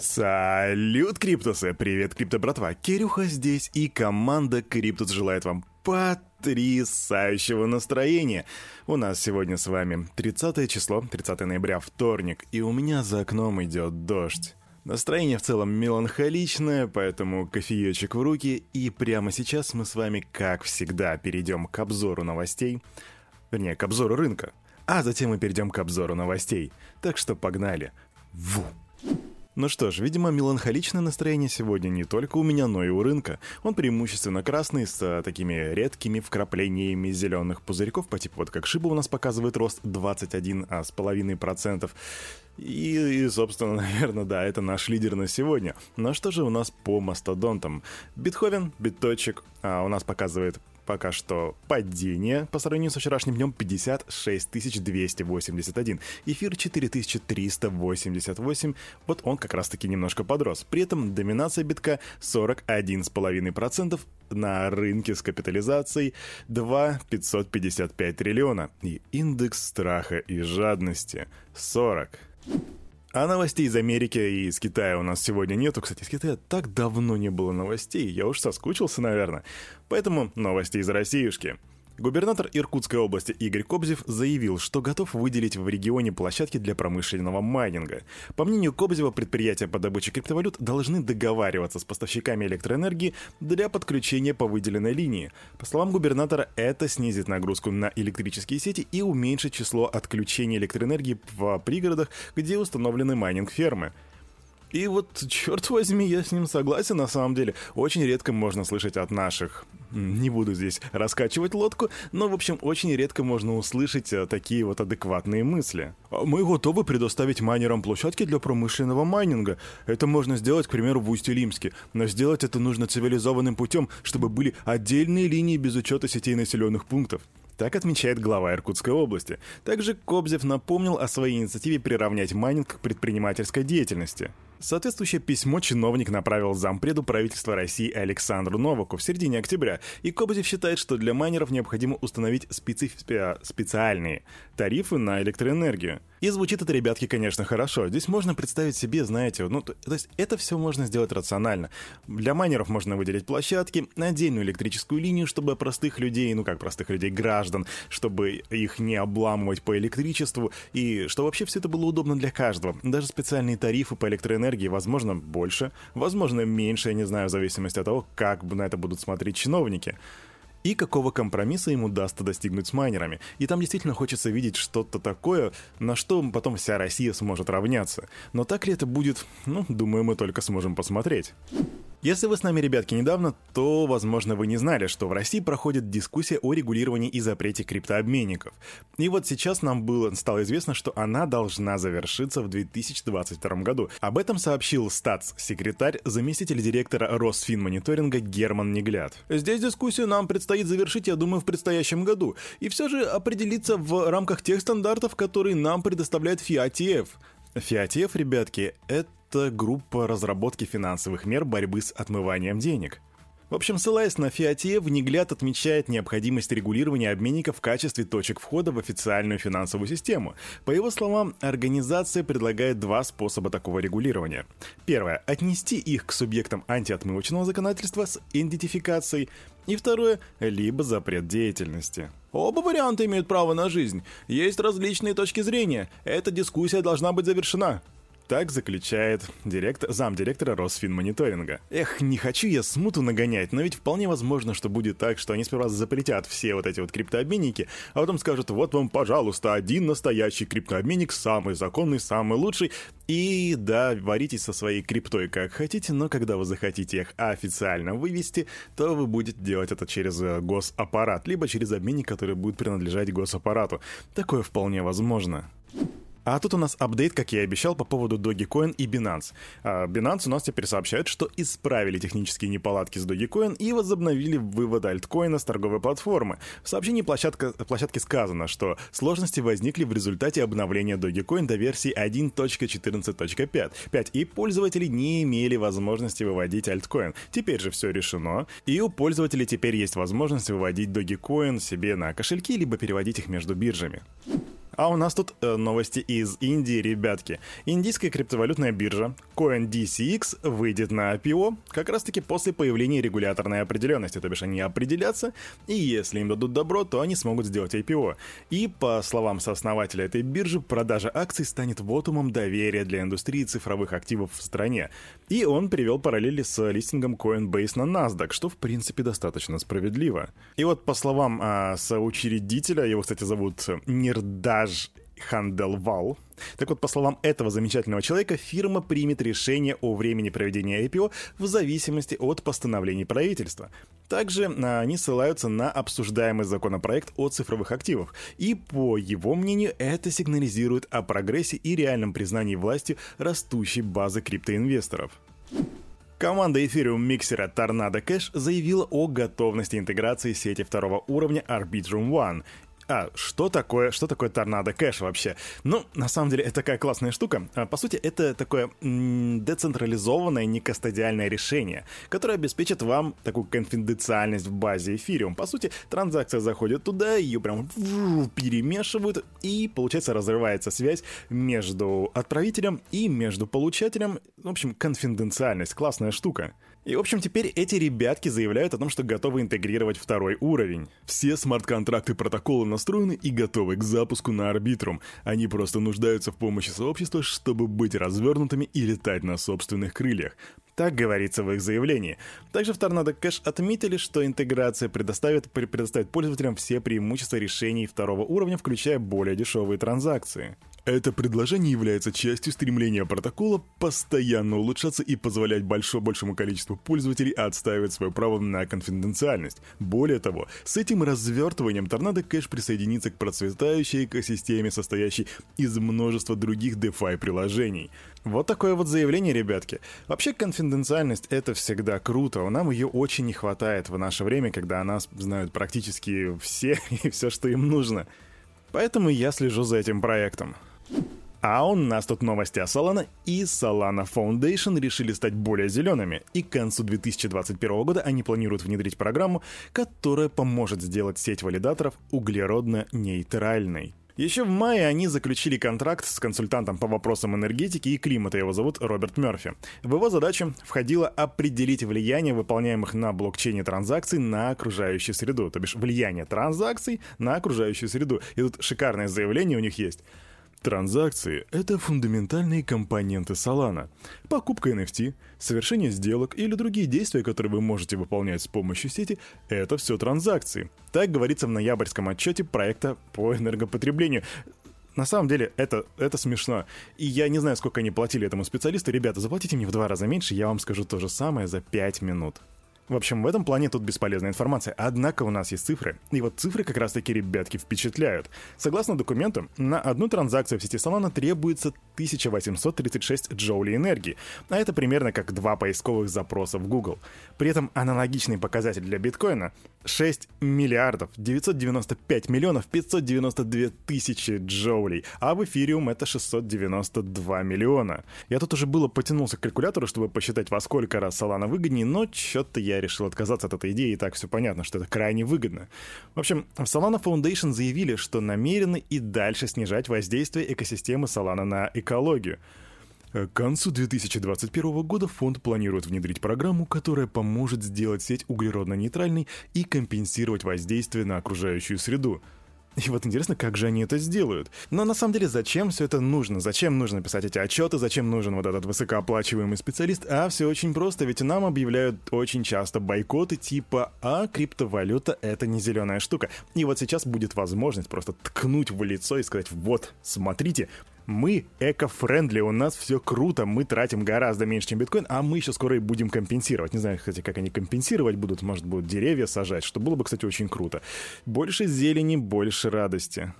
Салют, Криптусы! Привет, Крипто братва! Кирюха здесь, и команда Криптус желает вам потрясающего настроения. У нас сегодня с вами 30 число, 30 ноября, вторник, и у меня за окном идет дождь. Настроение в целом меланхоличное, поэтому кофеечек в руки, и прямо сейчас мы с вами, как всегда, перейдем к обзору новостей, вернее, к обзору рынка, а затем мы перейдем к обзору новостей. Так что погнали. Ву! Ну что ж, видимо, меланхоличное настроение сегодня не только у меня, но и у рынка. Он преимущественно красный, с а, такими редкими вкраплениями зеленых пузырьков, по типу вот как Шиба у нас показывает рост 21,5%. И, и, собственно, наверное, да, это наш лидер на сегодня. Но что же у нас по мастодонтам? Битховен, биточек, а, у нас показывает пока что падение по сравнению со вчерашним днем 56 281. Эфир 4388. Вот он как раз-таки немножко подрос. При этом доминация битка 41,5% на рынке с капитализацией 2 555 триллиона. И индекс страха и жадности 40. А новостей из Америки и из Китая у нас сегодня нету. Кстати, из Китая так давно не было новостей, я уж соскучился, наверное. Поэтому новости из Россиюшки. Губернатор Иркутской области Игорь Кобзев заявил, что готов выделить в регионе площадки для промышленного майнинга. По мнению Кобзева, предприятия по добыче криптовалют должны договариваться с поставщиками электроэнергии для подключения по выделенной линии. По словам губернатора, это снизит нагрузку на электрические сети и уменьшит число отключений электроэнергии в пригородах, где установлены майнинг-фермы. И вот, черт возьми, я с ним согласен на самом деле. Очень редко можно слышать от наших не буду здесь раскачивать лодку, но, в общем, очень редко можно услышать э, такие вот адекватные мысли. «А мы готовы предоставить майнерам площадки для промышленного майнинга. Это можно сделать, к примеру, в Усть-Илимске. Но сделать это нужно цивилизованным путем, чтобы были отдельные линии без учета сетей населенных пунктов. Так отмечает глава Иркутской области. Также Кобзев напомнил о своей инициативе приравнять майнинг к предпринимательской деятельности. Соответствующее письмо чиновник направил зампреду правительства России Александру Новаку в середине октября, и Кобзев считает, что для майнеров необходимо установить специ... специальные тарифы на электроэнергию. И звучит это, ребятки, конечно, хорошо. Здесь можно представить себе, знаете, ну, то, то есть это все можно сделать рационально. Для майнеров можно выделить площадки, отдельную электрическую линию, чтобы простых людей, ну как простых людей, граждан, чтобы их не обламывать по электричеству, и что вообще все это было удобно для каждого. Даже специальные тарифы по электроэнергии, возможно, больше, возможно, меньше, я не знаю, в зависимости от того, как на это будут смотреть чиновники и какого компромисса ему удастся достигнуть с майнерами. И там действительно хочется видеть что-то такое, на что потом вся Россия сможет равняться. Но так ли это будет, ну, думаю, мы только сможем посмотреть. Если вы с нами, ребятки, недавно, то, возможно, вы не знали, что в России проходит дискуссия о регулировании и запрете криптообменников. И вот сейчас нам было, стало известно, что она должна завершиться в 2022 году. Об этом сообщил статс-секретарь, заместитель директора Росфинмониторинга Герман Негляд. Здесь дискуссию нам предстоит завершить, я думаю, в предстоящем году. И все же определиться в рамках тех стандартов, которые нам предоставляет FIATF. FIATF, ребятки, это группа разработки финансовых мер борьбы с отмыванием денег. В общем, ссылаясь на Фиате, Внегляд отмечает необходимость регулирования обменников в качестве точек входа в официальную финансовую систему. По его словам, организация предлагает два способа такого регулирования. Первое – отнести их к субъектам антиотмывочного законодательства с идентификацией. И второе – либо запрет деятельности. Оба варианта имеют право на жизнь. Есть различные точки зрения. Эта дискуссия должна быть завершена. Так заключает директор, замдиректора Росфинмониторинга. Эх, не хочу я смуту нагонять, но ведь вполне возможно, что будет так, что они сперва запретят все вот эти вот криптообменники, а потом скажут, вот вам, пожалуйста, один настоящий криптообменник, самый законный, самый лучший, и да, варитесь со своей криптой как хотите, но когда вы захотите их официально вывести, то вы будете делать это через э, госаппарат, либо через обменник, который будет принадлежать госаппарату. Такое вполне возможно. А тут у нас апдейт, как я и обещал, по поводу Dogecoin и Binance. А Binance у нас теперь сообщает, что исправили технические неполадки с Dogecoin и возобновили вывод альткоина с торговой платформы. В сообщении площадка, площадки сказано, что сложности возникли в результате обновления Dogecoin до версии 1.14.5, и пользователи не имели возможности выводить альткоин. Теперь же все решено, и у пользователей теперь есть возможность выводить Dogecoin себе на кошельки, либо переводить их между биржами. А у нас тут э, новости из Индии, ребятки. Индийская криптовалютная биржа CoinDCX выйдет на IPO как раз-таки после появления регуляторной определенности, то бишь они определятся, и если им дадут добро, то они смогут сделать IPO. И, по словам сооснователя этой биржи, продажа акций станет вотумом доверия для индустрии цифровых активов в стране. И он привел параллели с листингом Coinbase на NASDAQ, что в принципе достаточно справедливо. И вот по словам а, соучредителя, его, кстати, зовут Нирдаж Ханделвал. Так вот, по словам этого замечательного человека, фирма примет решение о времени проведения IPO в зависимости от постановлений правительства. Также а, они ссылаются на обсуждаемый законопроект о цифровых активах. И, по его мнению, это сигнализирует о прогрессе и реальном признании властью растущей базы криптоинвесторов. Команда эфириум миксера Tornado Cash заявила о готовности интеграции сети второго уровня Arbitrum One а, что такое, что такое торнадо кэш вообще? Ну, на самом деле, это такая классная штука. А, по сути, это такое децентрализованное, некастодиальное решение, которое обеспечит вам такую конфиденциальность в базе эфириум. По сути, транзакция заходит туда, ее прям перемешивают, и, получается, разрывается связь между отправителем и между получателем. В общем, конфиденциальность. Классная штука. И, в общем, теперь эти ребятки заявляют о том, что готовы интегрировать второй уровень. Все смарт-контракты протокола настроены и готовы к запуску на Арбитрум. Они просто нуждаются в помощи сообщества, чтобы быть развернутыми и летать на собственных крыльях. Так говорится в их заявлении. Также в Tornado Cash отметили, что интеграция предоставит, предоставит пользователям все преимущества решений второго уровня, включая более дешевые транзакции. Это предложение является частью стремления протокола постоянно улучшаться и позволять большому большему количеству пользователей отстаивать свое право на конфиденциальность. Более того, с этим развертыванием Торнадо Кэш присоединится к процветающей экосистеме, состоящей из множества других DeFi приложений. Вот такое вот заявление, ребятки. Вообще, конфиденциальность — это всегда круто, нам ее очень не хватает в наше время, когда о нас знают практически все и все, что им нужно. Поэтому я слежу за этим проектом. А у нас тут новости о Solana, и Solana Foundation решили стать более зелеными, и к концу 2021 года они планируют внедрить программу, которая поможет сделать сеть валидаторов углеродно-нейтральной. Еще в мае они заключили контракт с консультантом по вопросам энергетики и климата, его зовут Роберт Мерфи. В его задачу входило определить влияние выполняемых на блокчейне транзакций на окружающую среду, то бишь влияние транзакций на окружающую среду. И тут шикарное заявление у них есть. Транзакции — это фундаментальные компоненты Solana. Покупка NFT, совершение сделок или другие действия, которые вы можете выполнять с помощью сети — это все транзакции. Так говорится в ноябрьском отчете проекта по энергопотреблению. На самом деле, это, это смешно. И я не знаю, сколько они платили этому специалисту. Ребята, заплатите мне в два раза меньше, я вам скажу то же самое за пять минут. В общем, в этом плане тут бесполезная информация. Однако у нас есть цифры. И вот цифры как раз-таки, ребятки, впечатляют. Согласно документу, на одну транзакцию в сети Solana требуется 1836 джоулей энергии. А это примерно как два поисковых запроса в Google. При этом аналогичный показатель для биткоина 6 миллиардов 995 миллионов 592 тысячи джоулей, а в эфириум это 692 миллиона. Я тут уже было потянулся к калькулятору, чтобы посчитать, во сколько раз Solana выгоднее, но что-то я решил отказаться от этой идеи, и так все понятно, что это крайне выгодно. В общем, в Solana Foundation заявили, что намерены и дальше снижать воздействие экосистемы Solana на экологию. К концу 2021 года фонд планирует внедрить программу, которая поможет сделать сеть углеродно-нейтральной и компенсировать воздействие на окружающую среду — и вот интересно, как же они это сделают. Но на самом деле, зачем все это нужно? Зачем нужно писать эти отчеты? Зачем нужен вот этот высокооплачиваемый специалист? А все очень просто, ведь нам объявляют очень часто бойкоты типа «А криптовалюта — это не зеленая штука». И вот сейчас будет возможность просто ткнуть в лицо и сказать «Вот, смотрите, мы эко-френдли, у нас все круто, мы тратим гораздо меньше, чем биткоин, а мы еще скоро и будем компенсировать. Не знаю, кстати, как они компенсировать будут, может, будут деревья сажать, что было бы, кстати, очень круто. Больше зелени, больше радости.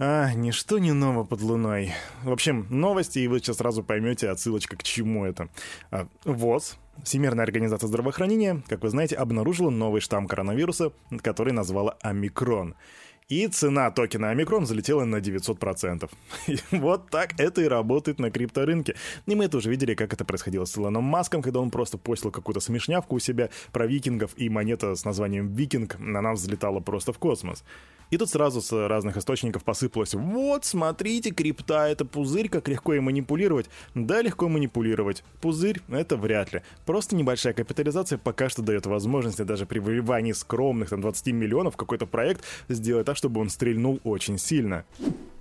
А, ничто не ново под луной. В общем, новости, и вы сейчас сразу поймете отсылочка к чему это. А, ВОЗ, Всемирная организация здравоохранения, как вы знаете, обнаружила новый штамм коронавируса, который назвала омикрон. И цена токена Омикрон залетела на 900%. И вот так это и работает на крипторынке. И мы это уже видели, как это происходило с Илоном Маском, когда он просто постил какую-то смешнявку у себя про викингов, и монета с названием «Викинг» на нас взлетала просто в космос. И тут сразу с разных источников посыпалось «Вот, смотрите, крипта — это пузырь, как легко и манипулировать». Да, легко манипулировать. Пузырь — это вряд ли. Просто небольшая капитализация пока что дает возможность даже при выливании скромных там 20 миллионов какой-то проект сделать так, чтобы он стрельнул очень сильно.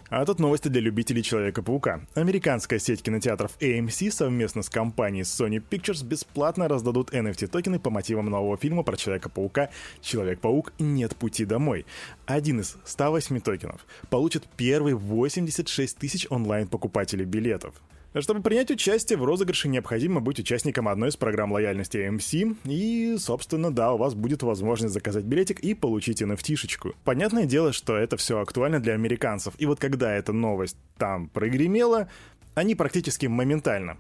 А тут новости для любителей Человека-паука. Американская сеть кинотеатров AMC совместно с компанией Sony Pictures бесплатно раздадут NFT-токены по мотивам нового фильма про Человека-паука «Человек-паук. Нет пути домой». Один из 108 токенов получит первые 86 тысяч онлайн-покупателей билетов. Чтобы принять участие в розыгрыше, необходимо быть участником одной из программ лояльности AMC, и, собственно, да, у вас будет возможность заказать билетик и получить NFT-шечку. Понятное дело, что это все актуально для американцев, и вот когда эта новость там прогремела, они практически моментально,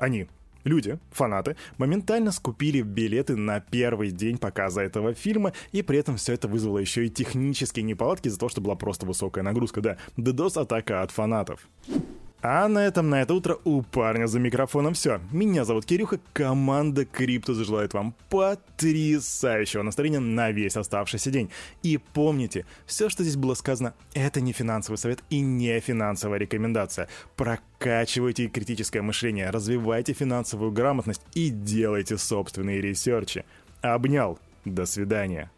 они, Люди, фанаты, моментально скупили билеты на первый день показа этого фильма, и при этом все это вызвало еще и технические неполадки из-за того, что была просто высокая нагрузка, да, DDoS-атака от фанатов. А на этом на это утро у парня за микрофоном все. Меня зовут Кирюха, команда Криптус желает вам потрясающего настроения на весь оставшийся день. И помните, все, что здесь было сказано, это не финансовый совет и не финансовая рекомендация. Прокачивайте критическое мышление, развивайте финансовую грамотность и делайте собственные ресерчи. Обнял. До свидания.